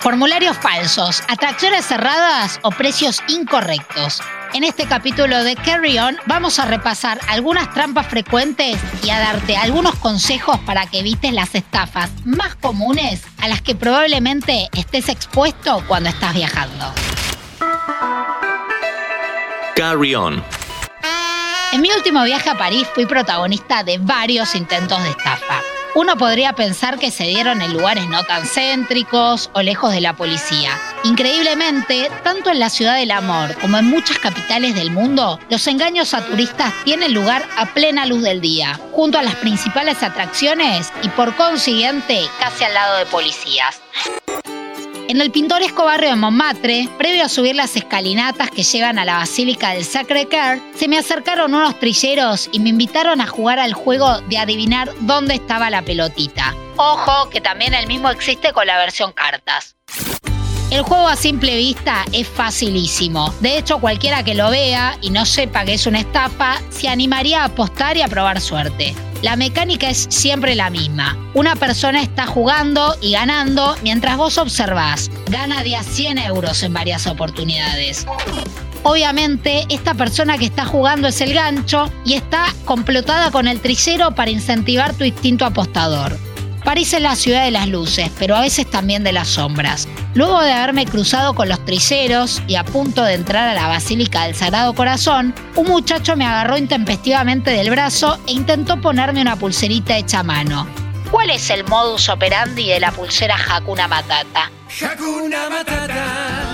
Formularios falsos, atracciones cerradas o precios incorrectos. En este capítulo de Carry On vamos a repasar algunas trampas frecuentes y a darte algunos consejos para que evites las estafas más comunes a las que probablemente estés expuesto cuando estás viajando. Carry On. En mi último viaje a París fui protagonista de varios intentos de estafa. Uno podría pensar que se dieron en lugares no tan céntricos o lejos de la policía. Increíblemente, tanto en la ciudad del amor como en muchas capitales del mundo, los engaños a turistas tienen lugar a plena luz del día, junto a las principales atracciones y por consiguiente casi al lado de policías. En el pintoresco barrio de Montmartre, previo a subir las escalinatas que llevan a la Basílica del Sacré-Cœur, se me acercaron unos trilleros y me invitaron a jugar al juego de adivinar dónde estaba la pelotita. Ojo, que también el mismo existe con la versión cartas. El juego a simple vista es facilísimo. De hecho, cualquiera que lo vea y no sepa que es una estafa, se animaría a apostar y a probar suerte. La mecánica es siempre la misma. Una persona está jugando y ganando mientras vos observás. Gana de a 100 euros en varias oportunidades. Obviamente, esta persona que está jugando es el gancho y está complotada con el tricero para incentivar tu instinto apostador. París es la ciudad de las luces, pero a veces también de las sombras. Luego de haberme cruzado con los triceros y a punto de entrar a la Basílica del Sagrado Corazón, un muchacho me agarró intempestivamente del brazo e intentó ponerme una pulserita hecha a mano. ¿Cuál es el modus operandi de la pulsera Hakuna Matata? Hakuna Matata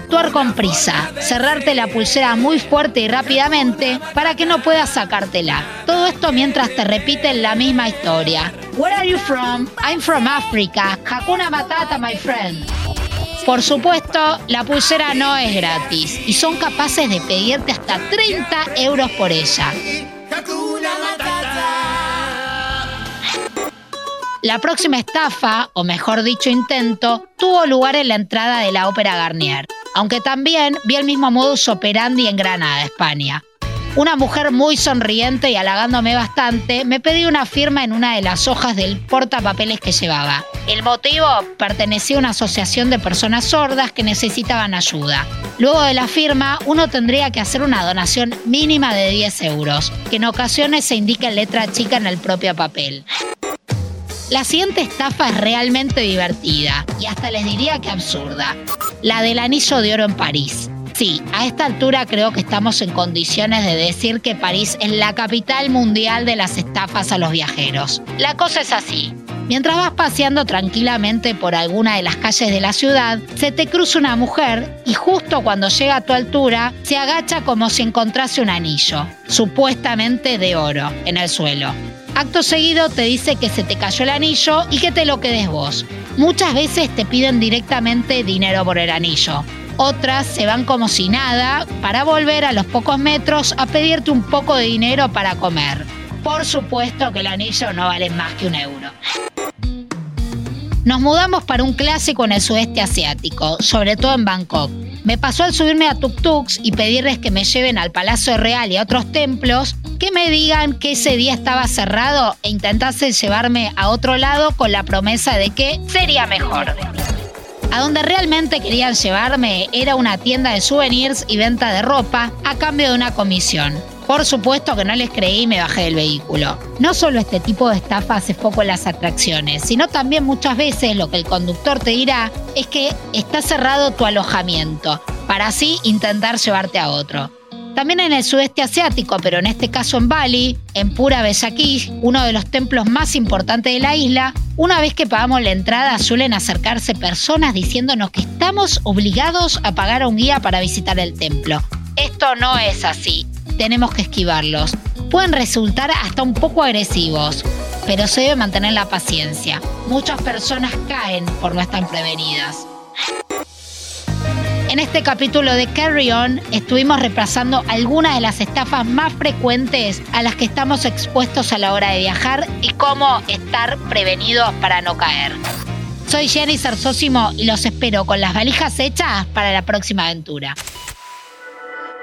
actuar con prisa, cerrarte la pulsera muy fuerte y rápidamente para que no puedas sacártela. Todo esto mientras te repiten la misma historia. Where are you from? I'm from Africa. Hakuna Matata, my friend. Por supuesto, la pulsera no es gratis y son capaces de pedirte hasta 30 euros por ella. La próxima estafa, o mejor dicho intento, tuvo lugar en la entrada de la Ópera Garnier aunque también vi el mismo modus operandi en Granada, España. Una mujer muy sonriente y halagándome bastante, me pedí una firma en una de las hojas del portapapeles que llevaba. El motivo pertenecía a una asociación de personas sordas que necesitaban ayuda. Luego de la firma, uno tendría que hacer una donación mínima de 10 euros, que en ocasiones se indica en letra chica en el propio papel. La siguiente estafa es realmente divertida y hasta les diría que absurda la del anillo de oro en París. Sí, a esta altura creo que estamos en condiciones de decir que París es la capital mundial de las estafas a los viajeros. La cosa es así. Mientras vas paseando tranquilamente por alguna de las calles de la ciudad, se te cruza una mujer y justo cuando llega a tu altura, se agacha como si encontrase un anillo, supuestamente de oro, en el suelo. Acto seguido te dice que se te cayó el anillo y que te lo quedes vos. Muchas veces te piden directamente dinero por el anillo. Otras se van como si nada para volver a los pocos metros a pedirte un poco de dinero para comer. Por supuesto que el anillo no vale más que un euro. Nos mudamos para un clásico en el sudeste asiático, sobre todo en Bangkok. Me pasó al subirme a tuk-tuks y pedirles que me lleven al Palacio Real y a otros templos, que me digan que ese día estaba cerrado e intentasen llevarme a otro lado con la promesa de que sería mejor. A donde realmente querían llevarme era una tienda de souvenirs y venta de ropa a cambio de una comisión. Por supuesto que no les creí y me bajé del vehículo. No solo este tipo de estafa hace foco en las atracciones, sino también muchas veces lo que el conductor te dirá es que está cerrado tu alojamiento, para así intentar llevarte a otro. También en el sudeste asiático, pero en este caso en Bali, en Pura Besaquish, uno de los templos más importantes de la isla, una vez que pagamos la entrada suelen acercarse personas diciéndonos que estamos obligados a pagar a un guía para visitar el templo. Esto no es así tenemos que esquivarlos. Pueden resultar hasta un poco agresivos, pero se debe mantener la paciencia. Muchas personas caen por no estar prevenidas. En este capítulo de Carry On estuvimos repasando algunas de las estafas más frecuentes a las que estamos expuestos a la hora de viajar y cómo estar prevenidos para no caer. Soy Jenny Sarsósimo y los espero con las valijas hechas para la próxima aventura.